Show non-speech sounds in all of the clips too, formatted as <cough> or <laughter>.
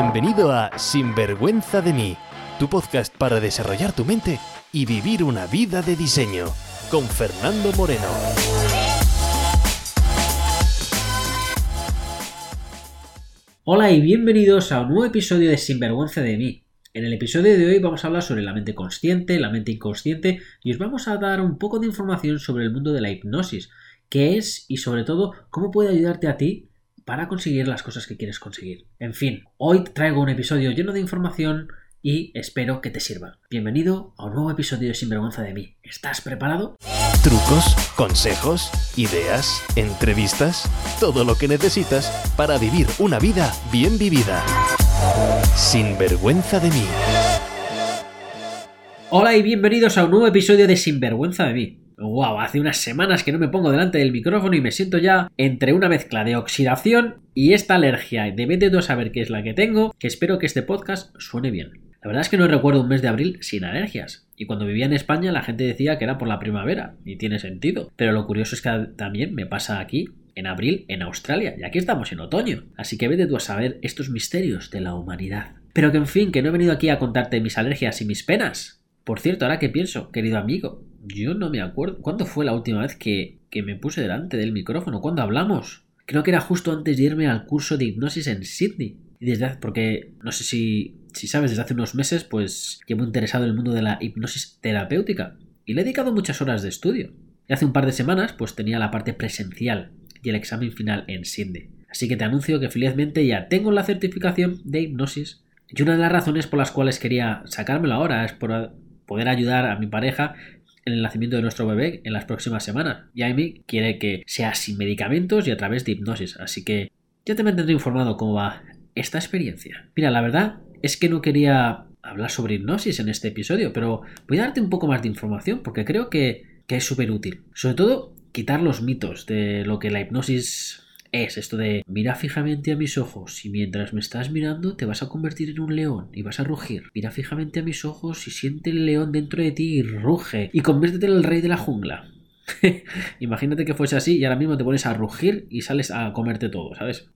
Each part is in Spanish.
Bienvenido a Sinvergüenza de mí, tu podcast para desarrollar tu mente y vivir una vida de diseño, con Fernando Moreno. Hola y bienvenidos a un nuevo episodio de Sinvergüenza de mí. En el episodio de hoy vamos a hablar sobre la mente consciente, la mente inconsciente y os vamos a dar un poco de información sobre el mundo de la hipnosis, qué es y sobre todo cómo puede ayudarte a ti para conseguir las cosas que quieres conseguir. En fin, hoy traigo un episodio lleno de información y espero que te sirva. Bienvenido a un nuevo episodio de Sinvergüenza de mí. ¿Estás preparado? Trucos, consejos, ideas, entrevistas, todo lo que necesitas para vivir una vida bien vivida. Sinvergüenza de mí. Hola y bienvenidos a un nuevo episodio de Sinvergüenza de mí. Wow, hace unas semanas que no me pongo delante del micrófono y me siento ya entre una mezcla de oxidación y esta alergia. De vez de saber qué es la que tengo, que espero que este podcast suene bien. La verdad es que no recuerdo un mes de abril sin alergias. Y cuando vivía en España la gente decía que era por la primavera. Y tiene sentido. Pero lo curioso es que también me pasa aquí, en abril, en Australia. Y aquí estamos en otoño. Así que vete tú a saber estos misterios de la humanidad. Pero que en fin, que no he venido aquí a contarte mis alergias y mis penas. Por cierto, ahora que pienso, querido amigo, yo no me acuerdo. ¿Cuándo fue la última vez que, que me puse delante del micrófono? ¿Cuándo hablamos? Creo que era justo antes de irme al curso de hipnosis en Sydney. Y desde porque no sé si, si sabes, desde hace unos meses, pues llevo interesado en el mundo de la hipnosis terapéutica. Y le he dedicado muchas horas de estudio. Y hace un par de semanas, pues tenía la parte presencial y el examen final en Sydney. Así que te anuncio que felizmente ya tengo la certificación de hipnosis. Y una de las razones por las cuales quería sacármelo ahora es por poder ayudar a mi pareja el nacimiento de nuestro bebé en las próximas semanas. Amy quiere que sea sin medicamentos y a través de hipnosis, así que ya te mantendré informado cómo va esta experiencia. Mira, la verdad es que no quería hablar sobre hipnosis en este episodio, pero voy a darte un poco más de información porque creo que, que es súper útil. Sobre todo, quitar los mitos de lo que la hipnosis es esto de mira fijamente a mis ojos y mientras me estás mirando te vas a convertir en un león y vas a rugir. Mira fijamente a mis ojos y siente el león dentro de ti y ruge y conviértete en el rey de la jungla. <laughs> Imagínate que fuese así y ahora mismo te pones a rugir y sales a comerte todo, ¿sabes?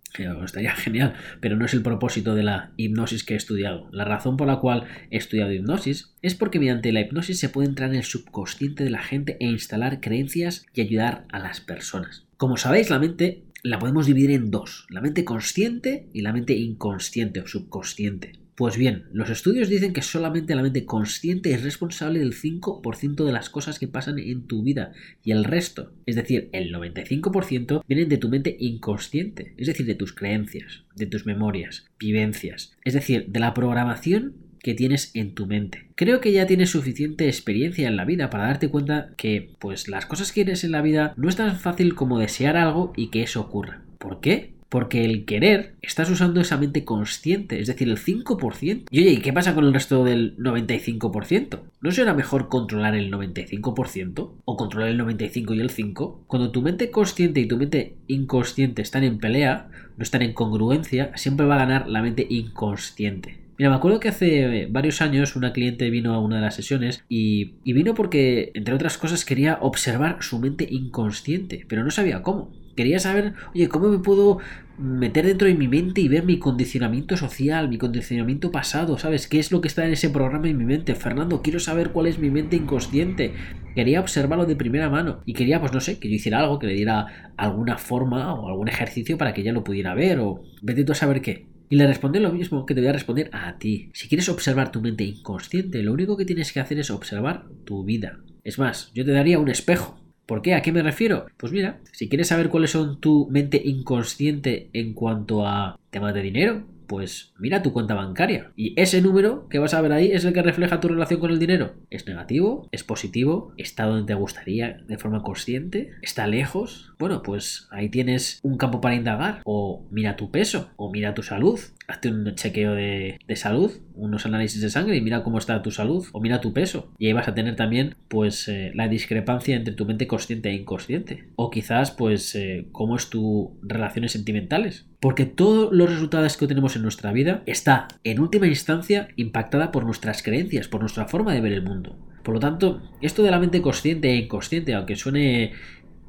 Estaría genial, pero no es el propósito de la hipnosis que he estudiado. La razón por la cual he estudiado hipnosis es porque mediante la hipnosis se puede entrar en el subconsciente de la gente e instalar creencias y ayudar a las personas. Como sabéis, la mente la podemos dividir en dos, la mente consciente y la mente inconsciente o subconsciente. Pues bien, los estudios dicen que solamente la mente consciente es responsable del 5% de las cosas que pasan en tu vida y el resto, es decir, el 95% vienen de tu mente inconsciente, es decir, de tus creencias, de tus memorias, vivencias, es decir, de la programación que tienes en tu mente. Creo que ya tienes suficiente experiencia en la vida para darte cuenta que, pues, las cosas que eres en la vida no es tan fácil como desear algo y que eso ocurra. ¿Por qué? Porque el querer estás usando esa mente consciente, es decir, el 5%. Y oye, ¿y qué pasa con el resto del 95%? ¿No será mejor controlar el 95%? ¿O controlar el 95 y el 5? Cuando tu mente consciente y tu mente inconsciente están en pelea, no están en congruencia, siempre va a ganar la mente inconsciente. Mira, me acuerdo que hace varios años una cliente vino a una de las sesiones y, vino porque, entre otras cosas, quería observar su mente inconsciente, pero no sabía cómo. Quería saber, oye, ¿cómo me puedo meter dentro de mi mente y ver mi condicionamiento social, mi condicionamiento pasado, ¿sabes? ¿Qué es lo que está en ese programa en mi mente? Fernando, quiero saber cuál es mi mente inconsciente. Quería observarlo de primera mano y quería, pues no sé, que yo hiciera algo, que le diera alguna forma o algún ejercicio para que ella lo pudiera ver o vete tú a saber qué. Y le responde lo mismo que te voy a responder a ti. Si quieres observar tu mente inconsciente, lo único que tienes que hacer es observar tu vida. Es más, yo te daría un espejo. ¿Por qué? ¿A qué me refiero? Pues mira, si quieres saber cuáles son tu mente inconsciente en cuanto a temas de dinero, pues mira tu cuenta bancaria. Y ese número que vas a ver ahí es el que refleja tu relación con el dinero. ¿Es negativo? ¿Es positivo? ¿Está donde te gustaría de forma consciente? ¿Está lejos? Bueno, pues ahí tienes un campo para indagar. O mira tu peso, o mira tu salud. Hazte un chequeo de, salud, unos análisis de sangre y mira cómo está tu salud, o mira tu peso. Y ahí vas a tener también, pues, eh, la discrepancia entre tu mente consciente e inconsciente. O quizás, pues, eh, cómo es tu relaciones sentimentales porque todos los resultados que tenemos en nuestra vida está, en última instancia, impactada por nuestras creencias, por nuestra forma de ver el mundo. Por lo tanto, esto de la mente consciente e inconsciente, aunque suene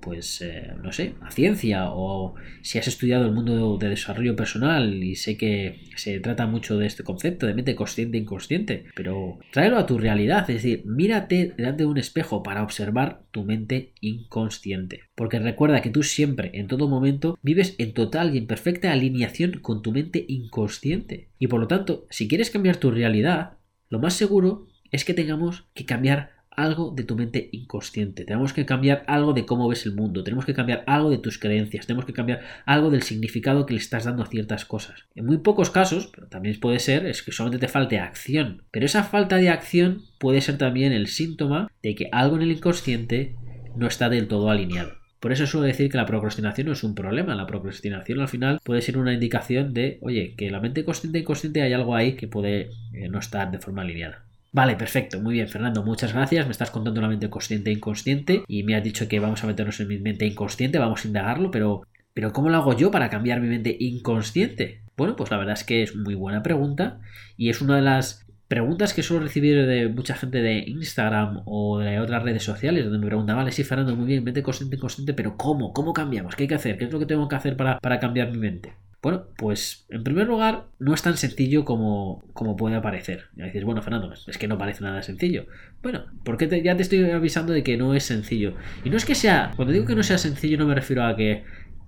pues, eh, no sé, a ciencia o si has estudiado el mundo de desarrollo personal y sé que se trata mucho de este concepto de mente consciente e inconsciente, pero tráelo a tu realidad, es decir, mírate delante de un espejo para observar tu mente inconsciente. Porque recuerda que tú siempre, en todo momento, vives en total y en perfecta alineación con tu mente inconsciente. Y por lo tanto, si quieres cambiar tu realidad, lo más seguro es que tengamos que cambiar algo de tu mente inconsciente, tenemos que cambiar algo de cómo ves el mundo, tenemos que cambiar algo de tus creencias, tenemos que cambiar algo del significado que le estás dando a ciertas cosas. En muy pocos casos, pero también puede ser, es que solamente te falte acción, pero esa falta de acción puede ser también el síntoma de que algo en el inconsciente no está del todo alineado. Por eso suelo decir que la procrastinación no es un problema. La procrastinación al final puede ser una indicación de, oye, que la mente consciente e inconsciente hay algo ahí que puede eh, no estar de forma alineada. Vale, perfecto, muy bien, Fernando, muchas gracias. Me estás contando la mente consciente e inconsciente y me has dicho que vamos a meternos en mi mente inconsciente, vamos a indagarlo, pero, pero ¿cómo lo hago yo para cambiar mi mente inconsciente? Bueno, pues la verdad es que es muy buena pregunta y es una de las preguntas que suelo recibir de mucha gente de Instagram o de otras redes sociales donde me preguntan, vale, sí, Fernando, muy bien, mente consciente, inconsciente, pero ¿cómo? ¿Cómo cambiamos? ¿Qué hay que hacer? ¿Qué es lo que tengo que hacer para, para cambiar mi mente? Bueno, pues en primer lugar, no es tan sencillo como, como puede parecer. Ya dices, bueno, Fernando, es que no parece nada sencillo. Bueno, porque ya te estoy avisando de que no es sencillo. Y no es que sea, cuando digo que no sea sencillo, no me refiero a que,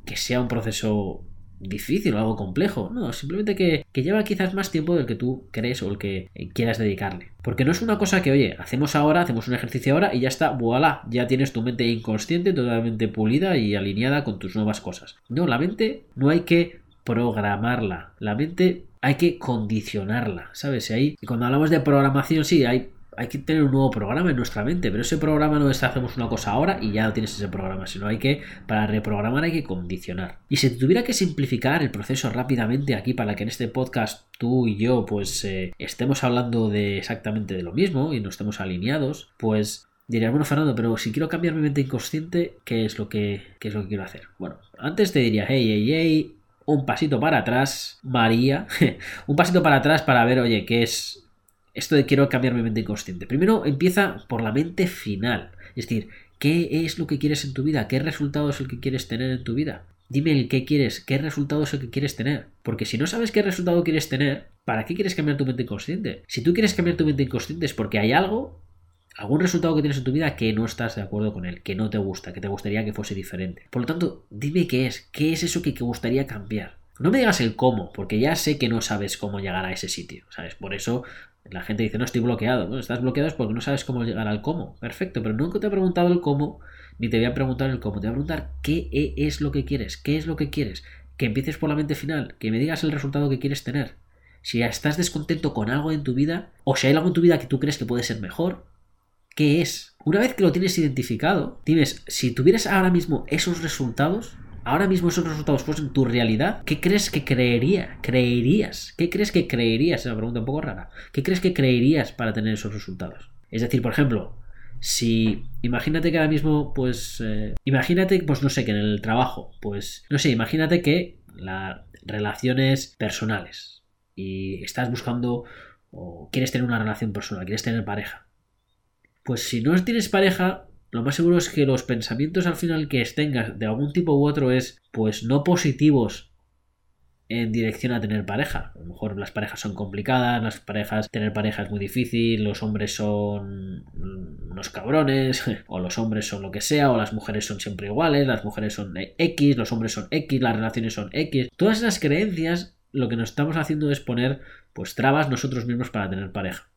que sea un proceso difícil o algo complejo. No, simplemente que, lleva quizás más tiempo del que tú crees o el que quieras dedicarle. Porque no es una cosa que, oye, hacemos ahora, hacemos un ejercicio ahora y ya está, voilà, ya tienes tu mente inconsciente totalmente pulida y alineada con tus nuevas cosas. No, la mente no hay que programarla. La mente hay que condicionarla, ¿sabes? Y cuando hablamos de programación, sí, hay, hay que tener un nuevo programa en nuestra mente, pero ese programa no es hacemos una cosa ahora y ya tienes ese programa, sino hay que, para reprogramar hay que condicionar. Y si tuviera que simplificar el proceso rápidamente aquí para que en este podcast tú y yo pues eh, estemos hablando de exactamente de lo mismo y no estemos alineados, pues Diría, bueno, Fernando, pero si quiero cambiar mi mente inconsciente, ¿qué es lo que, qué es lo que quiero hacer? Bueno, antes te diría, hey, hey, hey, un pasito para atrás, María, <laughs> un pasito para atrás para ver, oye, qué es esto de quiero cambiar mi mente inconsciente. Primero empieza por la mente final, es decir, ¿qué es lo que quieres en tu vida? ¿Qué resultado es el que quieres tener en tu vida? Dime el qué quieres, qué resultado es el que quieres tener. Porque si no sabes qué resultado quieres tener, ¿para qué quieres cambiar tu mente inconsciente? Si tú quieres cambiar tu mente inconsciente es porque hay algo algún resultado que tienes en tu vida que no estás de acuerdo con él, que no te gusta, que te gustaría que fuese diferente. Por lo tanto, dime qué es, qué es eso que te gustaría cambiar. No me digas el cómo, porque ya sé que no sabes cómo llegar a ese sitio, ¿sabes? Por eso la gente dice, no estoy bloqueado. No, estás bloqueado es porque no sabes cómo llegar al cómo. Perfecto, pero nunca te he preguntado el cómo, ni te voy a preguntar el cómo. Te voy a preguntar qué es lo que quieres, qué es lo que quieres. Que empieces por la mente final, que me digas el resultado que quieres tener. Si ya estás descontento con algo en tu vida, o si hay algo en tu vida que tú crees que puede ser mejor, qué es. Una vez que lo tienes identificado, tienes, si tuvieras ahora mismo esos resultados, ahora mismo esos resultados fuesen tu realidad, ¿qué crees que creería? ¿Creerías? ¿Qué crees que creerías? Es una pregunta un poco rara. ¿Qué crees que creerías para tener esos resultados? Es decir, por ejemplo, si imagínate que ahora mismo, pues, eh, imagínate, pues no sé, que en el trabajo, pues, no sé, imagínate que las relaciones personales y estás buscando o quieres tener una relación personal, quieres tener pareja pues si no tienes pareja, lo más seguro es que los pensamientos al final que tengas de algún tipo u otro es, pues no positivos en dirección a tener pareja. A lo mejor las parejas son complicadas, las parejas, tener pareja es muy difícil, los hombres son unos cabrones, <laughs> o los hombres son lo que sea, o las mujeres son siempre iguales, las mujeres son X, los hombres son X, las relaciones son X. Todas esas creencias lo que nos estamos haciendo es poner pues trabas nosotros mismos para tener pareja.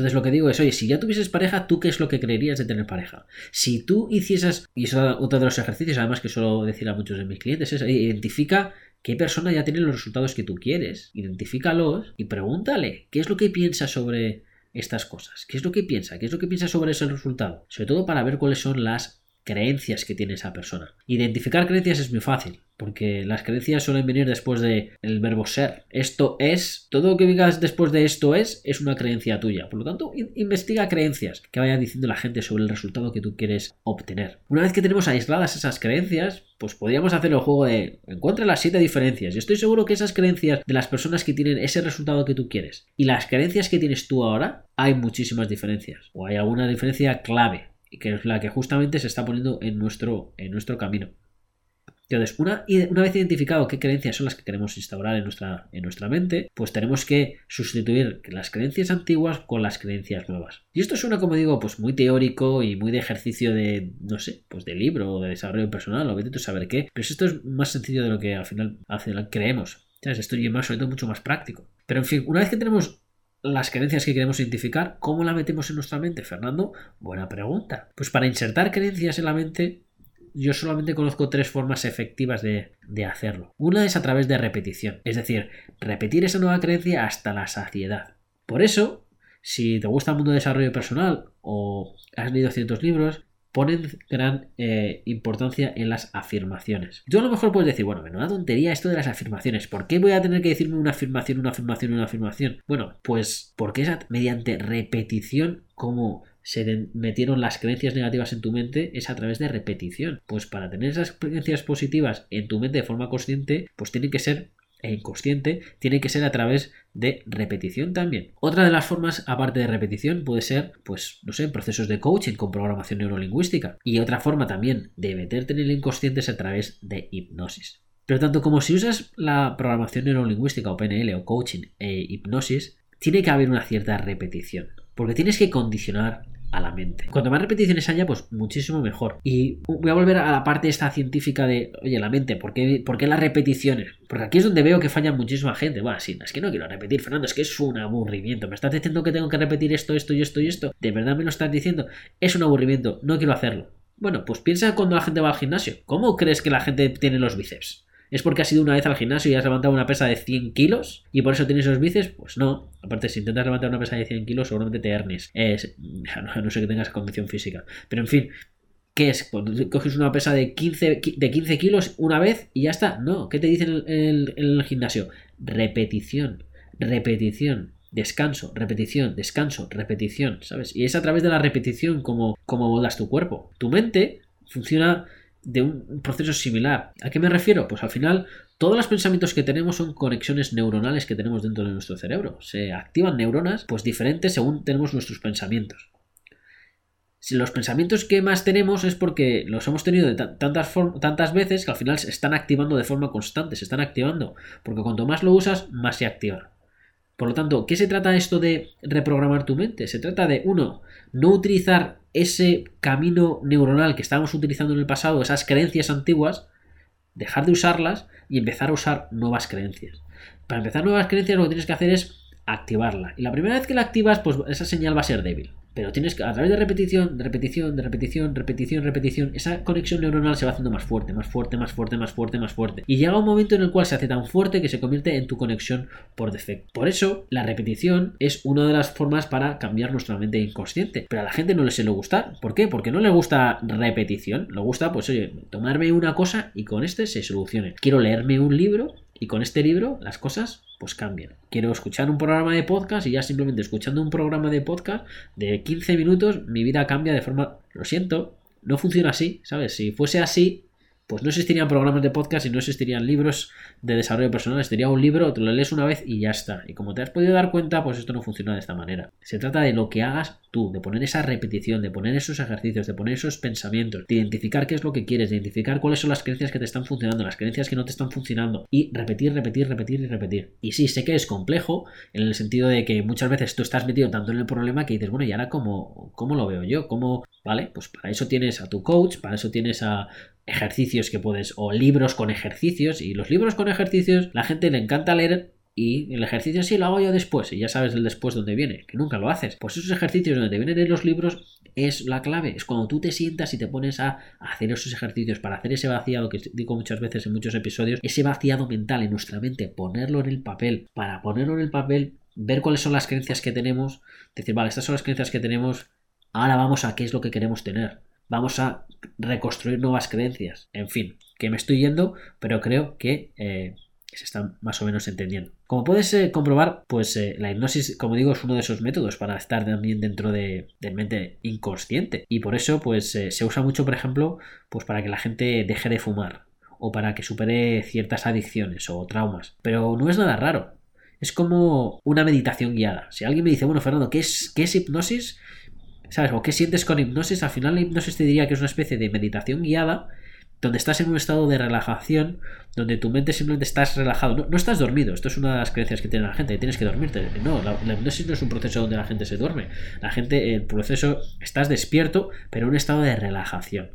Entonces lo que digo es, oye, si ya tuvieses pareja, ¿tú qué es lo que creerías de tener pareja? Si tú hicieses, y eso es otro de los ejercicios, además que suelo decir a muchos de mis clientes, es identifica qué persona ya tiene los resultados que tú quieres, identifícalos y pregúntale qué es lo que piensa sobre estas cosas, qué es lo que piensa, qué es lo que piensa sobre ese resultado, sobre todo para ver cuáles son las creencias que tiene esa persona. Identificar creencias es muy fácil, porque las creencias suelen venir después del el verbo ser. Esto es, todo lo que digas después de esto es, es una creencia tuya. Por lo tanto, investiga creencias que vaya diciendo la gente sobre el resultado que tú quieres obtener. Una vez que tenemos aisladas esas creencias, pues podríamos hacer el juego de encuentra las siete diferencias. Y estoy seguro que esas creencias de las personas que tienen ese resultado que tú quieres y las creencias que tienes tú ahora, hay muchísimas diferencias. O hay alguna diferencia clave que es la que justamente se está poniendo en nuestro, en nuestro camino. Entonces, una, una, vez identificado qué creencias son las que queremos instaurar en nuestra, en nuestra mente, pues tenemos que sustituir las creencias antiguas con las creencias nuevas. Y esto suena, como digo, pues muy teórico y muy de ejercicio de, no sé, pues de libro o de desarrollo personal o de saber qué. Pero esto es más sencillo de lo que al final, al final creemos. Esto es más, sobre todo, mucho más práctico. Pero en fin, una vez que tenemos las creencias que queremos identificar, ¿cómo la metemos en nuestra mente, Fernando? Buena pregunta. Pues para insertar creencias en la mente yo solamente conozco tres formas efectivas de, hacerlo. Una es a través de repetición, es decir, repetir esa nueva creencia hasta la saciedad. Por eso, si te gusta el mundo de desarrollo personal o has leído ciertos libros, ponen gran eh, importancia en las afirmaciones. Tú a lo mejor puedes decir, bueno, menuda tontería esto de las afirmaciones. ¿Por qué voy a tener que decirme una afirmación, una afirmación, una afirmación? Bueno, pues porque es mediante repetición como se metieron las creencias negativas en tu mente es a través de repetición. Pues para tener esas creencias positivas en tu mente de forma consciente, pues tiene que ser e inconsciente, tiene que ser a través de repetición también. Otra de las formas, aparte de repetición, puede ser, pues, no sé, procesos de coaching con programación neurolingüística. Y otra forma también de meterte en el inconsciente es a través de hipnosis. Pero tanto como si usas la programación neurolingüística o PNL o coaching e hipnosis, tiene que haber una cierta repetición. Porque tienes que condicionar a la mente. Cuanto más repeticiones haya, pues muchísimo mejor. Y voy a volver a la parte esta científica de, oye, la mente, ¿por qué, ¿por qué las repeticiones? Porque aquí es donde veo que falla muchísima gente. Bueno, sí, es que no quiero repetir, Fernando, es que es un aburrimiento. Me estás diciendo que tengo que repetir esto, esto y esto y esto. ¿De verdad me lo estás diciendo? Es un aburrimiento, no quiero hacerlo. Bueno, pues piensa cuando la gente va al gimnasio. ¿Cómo crees que la gente tiene los bíceps? ¿Es porque has ido una vez al gimnasio y has levantado una pesa de 100 kilos y por eso tienes esos bíceps? Pues no. Aparte, si intentas levantar una pesa de 100 kilos, seguramente te hernes. Es, <laughs> no, sé que tengas condición física. Pero en fin, ¿Qué es? Cuando coges una pesa de 15, de 15 kilos una vez y ya está. No, ¿qué te dicen en el, gimnasio? Repetición, repetición, descanso, repetición, descanso, repetición, ¿sabes? Y es a través de la repetición como, como moldas tu cuerpo. Tu mente funciona de un proceso similar. ¿A qué me refiero? Pues al final todos los pensamientos que tenemos son conexiones neuronales que tenemos dentro de nuestro cerebro. Se activan neuronas pues diferentes según tenemos nuestros pensamientos. Si los pensamientos que más tenemos es porque los hemos tenido de tantas, tantas veces que al final se están activando de forma constante, se están activando, porque cuanto más lo usas, más se activan. Por lo tanto, ¿qué se trata esto de reprogramar tu mente? Se trata de, uno, no utilizar ese camino neuronal que estábamos utilizando en el pasado, esas creencias antiguas, dejar de usarlas y empezar a usar nuevas creencias. Para empezar nuevas creencias lo que tienes que hacer es activarla. Y la primera vez que la activas, pues esa señal va a ser débil. Pero tienes que, a través de repetición, de repetición, de repetición, repetición, repetición, esa conexión neuronal se va haciendo más fuerte, más fuerte, más fuerte, más fuerte, más fuerte. Y llega un momento en el cual se hace tan fuerte que se convierte en tu conexión por defecto. Por eso, la repetición es una de las formas para cambiar nuestra mente inconsciente. Pero a la gente no le suele gustar. ¿Por qué? Porque no le gusta repetición. Le gusta, pues oye, tomarme una cosa y con este se solucione. Quiero leerme un libro y con este libro las cosas pues cambian. Quiero escuchar un programa de podcast y ya simplemente escuchando un programa de podcast de 15 minutos mi vida cambia de forma... Lo siento, no funciona así, ¿sabes? Si fuese así, pues no existirían programas de podcast y no existirían libros de desarrollo personal. Sería un libro, te lo lees una vez y ya está. Y como te has podido dar cuenta, pues esto no funciona de esta manera. Se trata de lo que hagas tú, de poner esa repetición, de poner esos ejercicios, de poner esos pensamientos, de identificar qué es lo que quieres, de identificar cuáles son las creencias que te están funcionando, las creencias que no te están funcionando y repetir, repetir, repetir y repetir. Y sí, sé que es complejo en el sentido de que muchas veces tú estás metido tanto en el problema que dices, bueno, ¿y ahora cómo, cómo lo veo yo? ¿Cómo, ¿Vale? Pues para eso tienes a tu coach, para eso tienes a ejercicios que puedes, o libros con ejercicios, y los libros con ejercicios, la gente le encanta leer y el ejercicio sí lo hago yo después, y ya sabes el después dónde viene, que nunca lo haces. Pues esos ejercicios donde te vienen en los libros es la clave, es cuando tú te sientas y te pones a hacer esos ejercicios para hacer ese vaciado que digo muchas veces en muchos episodios, ese vaciado mental en nuestra mente, ponerlo en el papel, para ponerlo en el papel, ver cuáles son las creencias que tenemos, decir, vale, estas son las creencias que tenemos, ahora vamos a qué es lo que queremos tener vamos a reconstruir nuevas creencias. En fin, que me estoy yendo, pero creo que eh, se están más o menos entendiendo. Como puedes eh, comprobar, pues eh, la hipnosis, como digo, es uno de esos métodos para estar también dentro de, mente inconsciente. Y por eso, pues se usa mucho, por ejemplo, pues para que la gente deje de fumar o para que supere ciertas adicciones o traumas. Pero no es nada raro. Es como una meditación guiada. Si alguien me dice, bueno, Fernando, ¿qué es, qué es hipnosis? ¿Sabes? O qué sientes con hipnosis. Al final la hipnosis te diría que es una especie de meditación guiada donde estás en un estado de relajación, donde tu mente simplemente estás relajado. No, estás dormido, esto es una de las creencias que tiene la gente, tienes que dormirte. No, la, hipnosis no es un proceso donde la gente se duerme. La gente, el proceso, estás despierto, pero en un estado de relajación.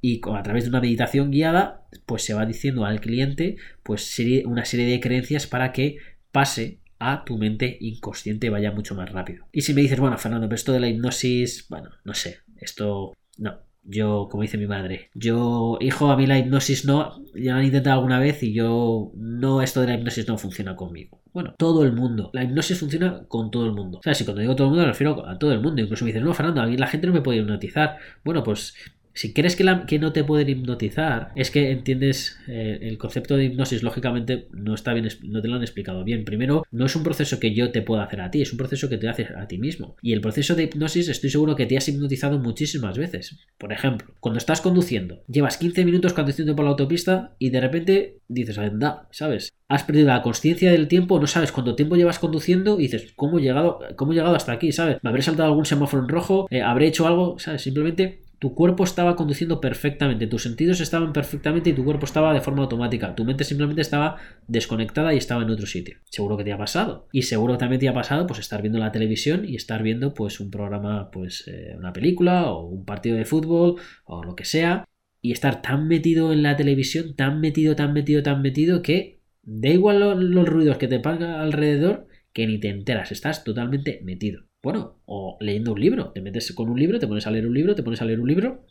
Y a través de una meditación guiada, pues se va diciendo al cliente pues una serie de creencias para que pase a tu mente inconsciente vaya mucho más rápido. Y si me dices, bueno, Fernando, pero esto de la hipnosis, bueno, no sé, esto no, yo, como dice mi madre, yo, hijo, a mí la hipnosis no, ya lo han intentado alguna vez y yo, no, esto de la hipnosis no funciona conmigo. Bueno, todo el mundo. La hipnosis funciona con todo el mundo. O sea, si cuando digo todo el mundo me refiero a todo el mundo. Incluso me dicen, no, Fernando, a mí la gente no me puede hipnotizar. Bueno, pues si crees que, no te pueden hipnotizar, es que entiendes eh, el concepto de hipnosis, lógicamente, no está bien, no te lo han explicado bien. Primero, no es un proceso que yo te pueda hacer a ti, es un proceso que te haces a ti mismo. Y el proceso de hipnosis, estoy seguro que te has hipnotizado muchísimas veces. Por ejemplo, cuando estás conduciendo, llevas 15 minutos conduciendo por la autopista y de repente dices, anda, ¿sabes? Has perdido la conciencia del tiempo, no sabes cuánto tiempo llevas conduciendo y dices, ¿cómo he llegado, cómo he llegado hasta aquí? ¿Sabes? ¿Me habré saltado algún semáforo en rojo? Eh, ¿Habré hecho algo? ¿Sabes? Simplemente tu cuerpo estaba conduciendo perfectamente, tus sentidos estaban perfectamente y tu cuerpo estaba de forma automática. Tu mente simplemente estaba desconectada y estaba en otro sitio. Seguro que te ha pasado. Y seguro también te ha pasado pues estar viendo la televisión y estar viendo pues un programa, pues eh, una película o un partido de fútbol o lo que sea. Y estar tan metido en la televisión, tan metido, tan metido, tan metido que da igual los ruidos que te paga alrededor que ni te enteras, estás totalmente metido. Bueno, o leyendo un libro, te metes con un libro, te pones a leer un libro, te pones a leer un libro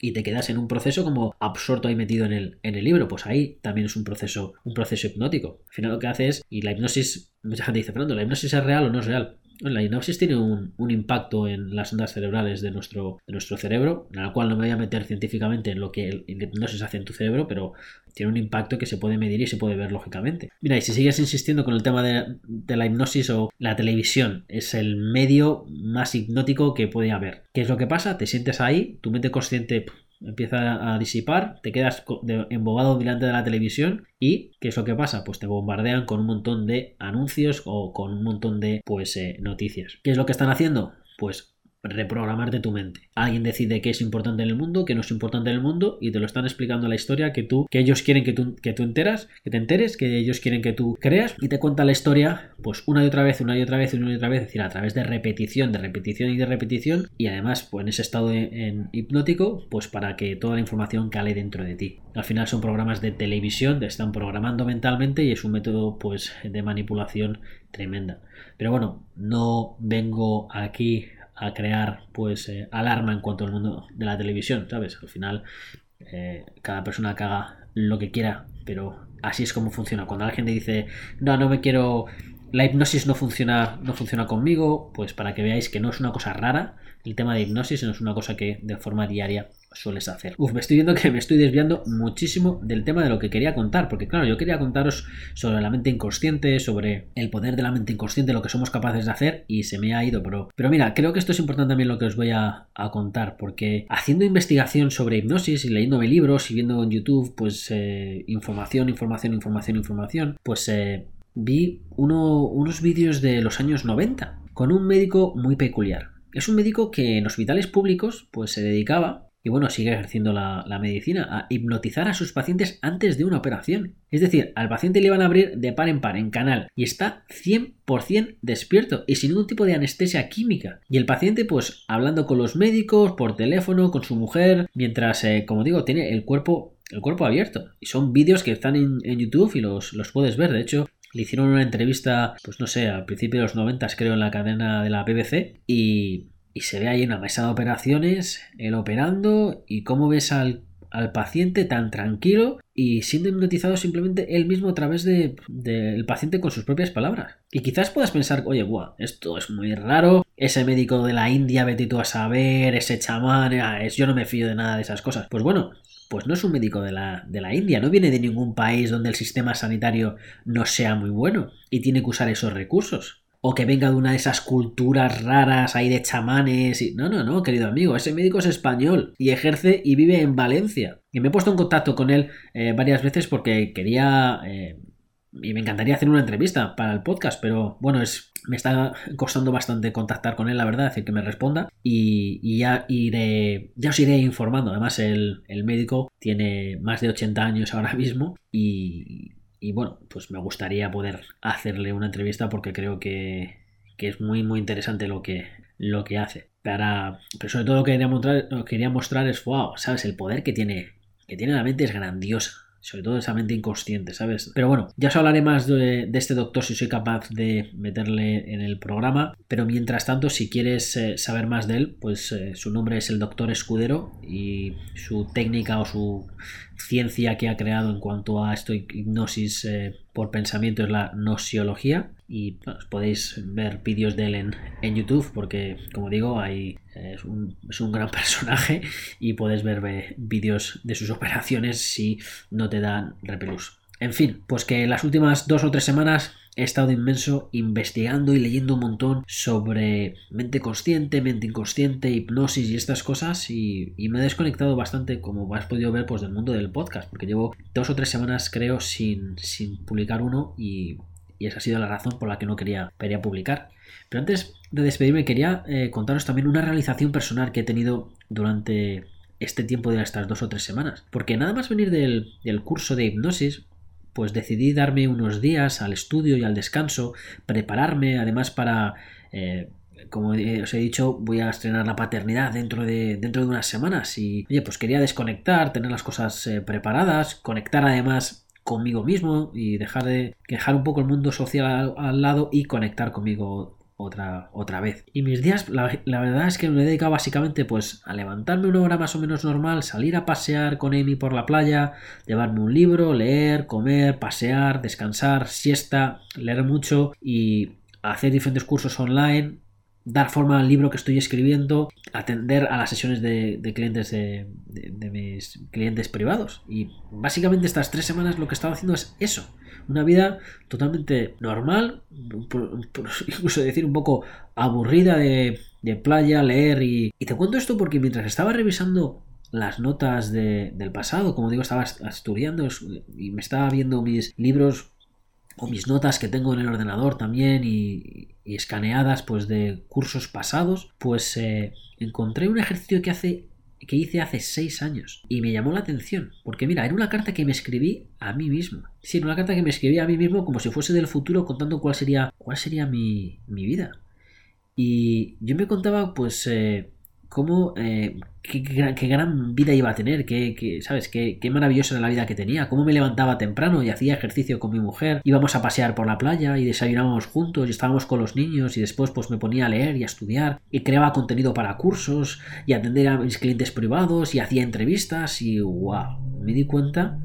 y te quedas en un proceso como absorto ahí metido en el, en el libro, pues ahí también es un proceso, un proceso hipnótico. Al final lo que hace es, y la hipnosis, mucha gente dice, Fernando, ¿la hipnosis es real o no es real? La hipnosis tiene un, impacto en las ondas cerebrales de nuestro, de nuestro cerebro, en la cual no me voy a meter científicamente en lo que el, la hipnosis hace en tu cerebro, pero tiene un impacto que se puede medir y se puede ver lógicamente. Mira, y si sigues insistiendo con el tema de, de la hipnosis o la televisión, es el medio más hipnótico que puede haber. ¿Qué es lo que pasa? Te sientes ahí, tu mente consciente empieza a disipar, te quedas embobado delante de la televisión y ¿qué es lo que pasa? Pues te bombardean con un montón de anuncios o con un montón de pues eh, noticias. ¿Qué es lo que están haciendo? Pues reprogramarte tu mente. Alguien decide qué es importante en el mundo, qué no es importante en el mundo y te lo están explicando la historia que tú, que ellos quieren que tú, que tú enteras, que te enteres, que ellos quieren que tú creas y te cuenta la historia pues una y otra vez, una y otra vez, una y otra vez, es decir, a través de repetición, de repetición y de repetición y además pues en ese estado en hipnótico pues para que toda la información cale dentro de ti. Al final son programas de televisión, te están programando mentalmente y es un método pues de manipulación tremenda. Pero bueno, no vengo aquí a crear pues eh, alarma en cuanto al mundo de la televisión, ¿sabes? Al final eh, cada persona haga lo que quiera, pero así es como funciona. Cuando la gente dice, no, no me quiero, la hipnosis no funciona, no funciona conmigo, pues para que veáis que no es una cosa rara, el tema de hipnosis no es una cosa que de forma diaria sueles hacer. Uf, me estoy viendo que me estoy desviando muchísimo del tema de lo que quería contar, porque claro, yo quería contaros sobre la mente inconsciente, sobre el poder de la mente inconsciente, lo que somos capaces de hacer, y se me ha ido, pero, pero mira, creo que esto es importante también lo que os voy a, contar, porque haciendo investigación sobre hipnosis y leyéndome libros y viendo en YouTube, pues eh, información, información, información, información, pues eh, vi unos vídeos de los años 90 con un médico muy peculiar. Es un médico que en hospitales públicos pues se dedicaba y bueno, sigue ejerciendo la, medicina, a hipnotizar a sus pacientes antes de una operación. Es decir, al paciente le iban a abrir de par en par, en canal, y está 100% despierto y sin ningún tipo de anestesia química. Y el paciente, pues, hablando con los médicos, por teléfono, con su mujer, mientras, eh, como digo, tiene el cuerpo, el cuerpo abierto. Y son vídeos que están en, YouTube y los, los puedes ver. De hecho, le hicieron una entrevista, pues no sé, al principio de los 90 creo en la cadena de la BBC y y se ve ahí una mesa de operaciones, él operando y cómo ves al, paciente tan tranquilo y siendo hipnotizado simplemente él mismo a través del de, paciente con sus propias palabras. Y quizás puedas pensar, oye, guau, esto es muy raro, ese médico de la India, vete tú a saber, ese chamán, ah, es, yo no me fío de nada de esas cosas. Pues bueno, pues no es un médico de la, de la India, no viene de ningún país donde el sistema sanitario no sea muy bueno y tiene que usar esos recursos o que venga de una de esas culturas raras ahí de chamanes. Y... No, no, no, querido amigo, ese médico es español y ejerce y vive en Valencia. Y me he puesto en contacto con él eh, varias veces porque quería, eh, y me encantaría hacer una entrevista para el podcast, pero bueno, es, me está costando bastante contactar con él, la verdad, decir que me responda y, ya iré, ya os iré informando. Además, el, médico tiene más de 80 años ahora mismo y, bueno, pues me gustaría poder hacerle una entrevista porque creo que, es muy, muy interesante lo que, lo que hace. Para, pero sobre todo lo que quería mostrar, lo que quería mostrar es, wow, ¿sabes? El poder que tiene, que tiene la mente es grandiosa sobre todo esa mente inconsciente, ¿sabes? Pero bueno, ya os hablaré más de, este doctor si soy capaz de meterle en el programa. Pero mientras tanto, si quieres eh, saber más de él, pues eh, su nombre es el doctor Escudero y su técnica o su ciencia que ha creado en cuanto a esto hipnosis eh, por pensamiento es la nociología y podéis ver vídeos de él en, YouTube porque como digo es, un, es, un, gran <laughs> personaje y puedes ver vídeos de sus operaciones si no te dan repelús. En fin, pues que las últimas dos o tres semanas he estado inmenso investigando y leyendo un montón sobre mente consciente, mente inconsciente, hipnosis y estas cosas y, me he desconectado bastante, como has podido ver, pues del mundo del podcast, porque llevo dos o tres semanas creo sin, sin publicar uno y, esa ha sido la razón por la que no quería, quería publicar. Pero antes de despedirme quería eh, contaros también una realización personal que he tenido durante este tiempo de estas dos o tres semanas. Porque nada más venir del, del curso de hipnosis, pues decidí darme unos días al estudio y al descanso, prepararme además para... Eh, como os he dicho, voy a estrenar la paternidad dentro de, dentro de unas semanas y, oye, pues quería desconectar, tener las cosas eh, preparadas, conectar además conmigo mismo y dejar de dejar un poco el mundo social al lado y conectar conmigo otra, otra vez. Y mis días, la, verdad es que me he dedicado básicamente pues a levantarme una hora más o menos normal, salir a pasear con Amy por la playa, llevarme un libro, leer, comer, pasear, descansar, siesta, leer mucho y hacer diferentes cursos online, dar forma al libro que estoy escribiendo, atender a las sesiones de, clientes de, mis clientes privados. Y básicamente estas tres semanas lo que he estado haciendo es eso. Una vida totalmente normal, <laughs> incluso decir un poco aburrida de, playa, leer y... Y te cuento esto porque mientras estaba revisando las notas del pasado, como digo, estaba estudiando y me estaba viendo mis libros o mis notas que tengo en el ordenador también y, escaneadas pues de cursos pasados, pues eh, encontré un ejercicio que hace que hice hace seis años y me llamó la atención porque mira era una carta que me escribí a mí mismo. Sí una carta que me escribí a mí mismo como si fuese del futuro contando cuál sería cuál sería mi, mi vida. Y yo me contaba pues eh, cómo, eh, qué, gran vida iba a tener, qué, ¿sabes? Qué, qué, maravillosa era la vida que tenía, cómo me levantaba temprano y hacía ejercicio con mi mujer, íbamos a pasear por la playa y desayunábamos juntos y estábamos con los niños y después pues me ponía a leer y a estudiar y creaba contenido para cursos y atender a mis clientes privados y hacía entrevistas y wow, me di cuenta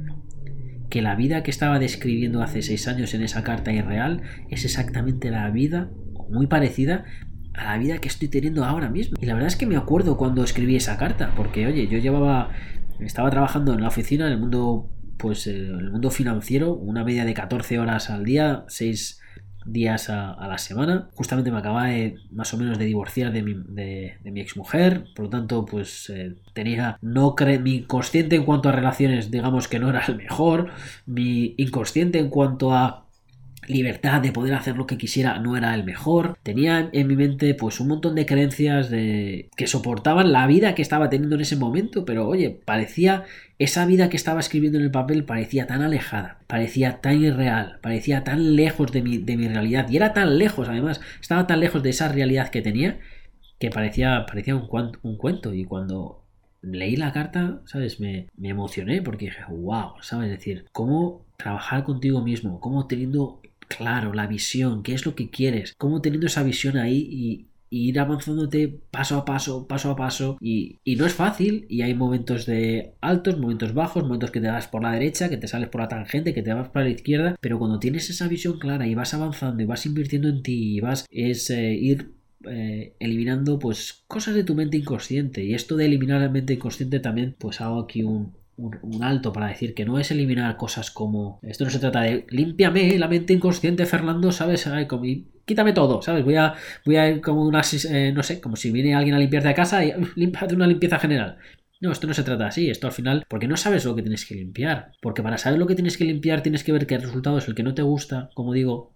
que la vida que estaba describiendo hace seis años en esa carta irreal es exactamente la vida muy parecida a la vida que estoy teniendo ahora mismo. Y la verdad es que me acuerdo cuando escribí esa carta, porque oye, yo llevaba, estaba trabajando en la oficina, en el mundo, pues, eh, el mundo financiero, una media de 14 horas al día, 6 días a, la semana. Justamente me acababa de, más o menos de divorciar de mi, de, mi exmujer, por lo tanto, pues eh, tenía, no cre mi inconsciente en cuanto a relaciones, digamos que no era el mejor, mi inconsciente en cuanto a libertad de poder hacer lo que quisiera no era el mejor. Tenía en mi mente pues un montón de creencias que soportaban la vida que estaba teniendo en ese momento, pero oye, parecía esa vida que estaba escribiendo en el papel parecía tan alejada, parecía tan irreal, parecía tan lejos de mi, de mi realidad y era tan lejos además, estaba tan lejos de esa realidad que tenía que parecía, parecía un, un cuento y cuando leí la carta, ¿sabes? Me, me emocioné porque dije, wow, ¿sabes? Es decir, cómo trabajar contigo mismo, cómo teniendo claro la visión, qué es lo que quieres, cómo teniendo esa visión ahí y, ir avanzándote paso a paso, paso a paso. Y, no es fácil. Y hay momentos de altos, momentos bajos, momentos que te das por la derecha, que te sales por la tangente, que te vas para la izquierda. Pero cuando tienes esa visión clara y vas avanzando y vas invirtiendo en ti y vas es eh, ir eh, eliminando pues cosas de tu mente inconsciente. Y esto de eliminar la mente inconsciente también pues hago aquí un, un, alto para decir que no es eliminar cosas como esto no se trata de límpiame la mente inconsciente Fernando sabes quítame todo sabes voy a voy a ir como una eh, no sé como si viene alguien a limpiarte de casa y <laughs> límpiate una limpieza general No, esto no se trata así, esto al final, porque no sabes lo que tienes que limpiar, porque para saber lo que tienes que limpiar tienes que ver el resultado es el que no te gusta, como digo,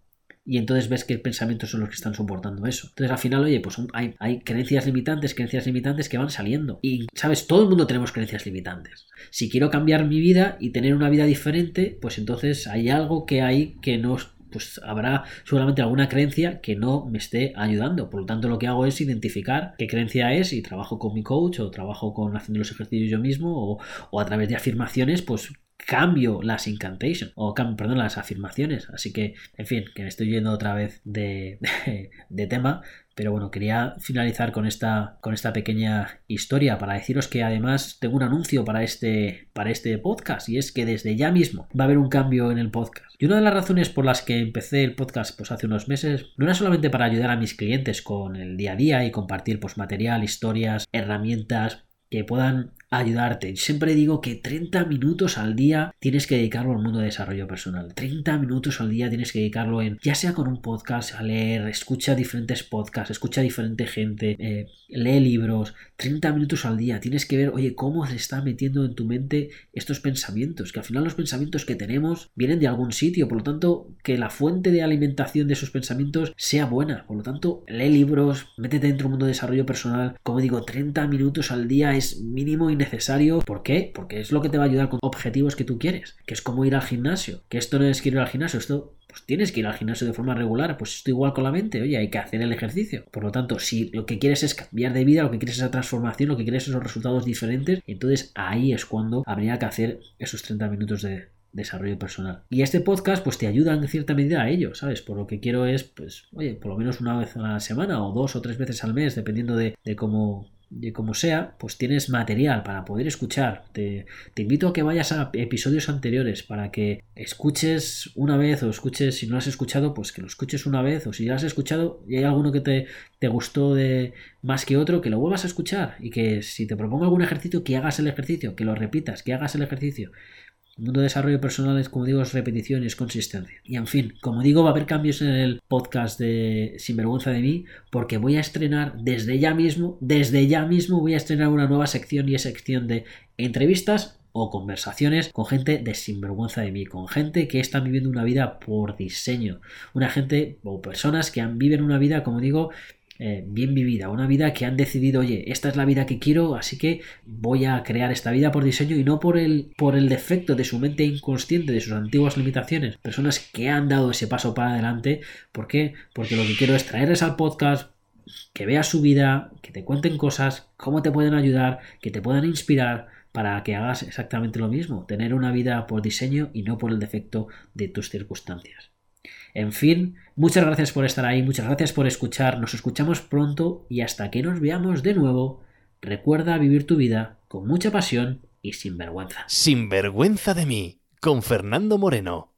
y entonces ves qué pensamientos son los que están soportando eso. Entonces al final, oye, pues hay, creencias limitantes, creencias limitantes que van saliendo. Y, ¿sabes? Todo el mundo tenemos creencias limitantes. Si quiero cambiar mi vida y tener una vida diferente, pues entonces hay algo que hay que no pues habrá seguramente alguna creencia que no me esté ayudando. Por lo tanto, lo que hago es identificar qué creencia es y trabajo con mi coach o trabajo con haciendo los ejercicios yo mismo o a través de afirmaciones, pues cambio las incantations o perdón, las afirmaciones. Así que, en fin, que me estoy yendo otra vez de, <laughs> de, tema. Pero bueno, quería finalizar con esta, con esta pequeña historia para deciros que además tengo un anuncio para este, para este podcast y es que desde ya mismo va a haber un cambio en el podcast. Y una de las razones por las que empecé el podcast pues hace unos meses no era solamente para ayudar a mis clientes con el día a día y compartir pues material, historias, herramientas que puedan ayudarte. Siempre digo que 30 minutos al día tienes que dedicarlo al mundo de desarrollo personal. 30 minutos al día tienes que dedicarlo en, ya sea con un podcast, a leer, escucha diferentes podcasts, escucha diferente gente, eh, lee libros. 30 minutos al día tienes que ver, oye, cómo se está metiendo en tu mente estos pensamientos. Que al final los pensamientos que tenemos vienen de algún sitio. Por lo tanto, que la fuente de alimentación de esos pensamientos sea buena. Por lo tanto, lee libros, métete dentro del mundo de desarrollo personal. Como digo, 30 minutos al día es mínimo y necesario. ¿Por qué? Porque es lo que te va a ayudar con objetivos que tú quieres, que es como ir al gimnasio. Que esto no es que ir al gimnasio, esto pues tienes que ir al gimnasio de forma regular, pues esto igual con la mente, oye, hay que hacer el ejercicio. Por lo tanto, si lo que quieres es cambiar de vida, lo que quieres es esa transformación, lo que quieres es esos resultados diferentes, entonces ahí es cuando habría que hacer esos 30 minutos de, desarrollo personal. Y este podcast pues te ayuda en cierta medida a ello, ¿sabes? Por lo que quiero es, pues, oye, por lo menos una vez a la semana o dos o tres veces al mes, dependiendo de, de cómo como sea, pues tienes material para poder escuchar. Te, invito a que vayas a episodios anteriores para que escuches una vez o escuches, si no has escuchado, pues que lo escuches una vez o si ya has escuchado y hay alguno que te, te gustó de más que otro, que lo vuelvas a escuchar y que si te propongo algún ejercicio, que hagas el ejercicio, que lo repitas, que hagas el ejercicio. Mundo de desarrollo personal es, como digo, es repetición y es consistencia. Y en fin, como digo, va a haber cambios en el podcast de Sinvergüenza de mí, porque voy a estrenar desde ya mismo, desde ya mismo voy a estrenar una nueva sección y es sección de entrevistas o conversaciones con gente de sinvergüenza de mí, con gente que está viviendo una vida por diseño, una gente o personas que viven una vida, como digo, eh, bien vivida, una vida que han decidido, oye, esta es la vida que quiero, así que voy a crear esta vida por diseño y no por el, por el defecto de su mente inconsciente, de sus antiguas limitaciones. Personas que han dado ese paso para adelante. ¿Por qué? Porque lo que quiero es traerles al podcast, que veas su vida, que te cuenten cosas, cómo te pueden ayudar, que te puedan inspirar para que hagas exactamente lo mismo, tener una vida por diseño y no por el defecto de tus circunstancias. En fin, muchas gracias por estar ahí, muchas gracias por escuchar, nos escuchamos pronto y hasta que nos veamos de nuevo, recuerda vivir tu vida con mucha pasión y sin vergüenza. Sin vergüenza de mí, con Fernando Moreno.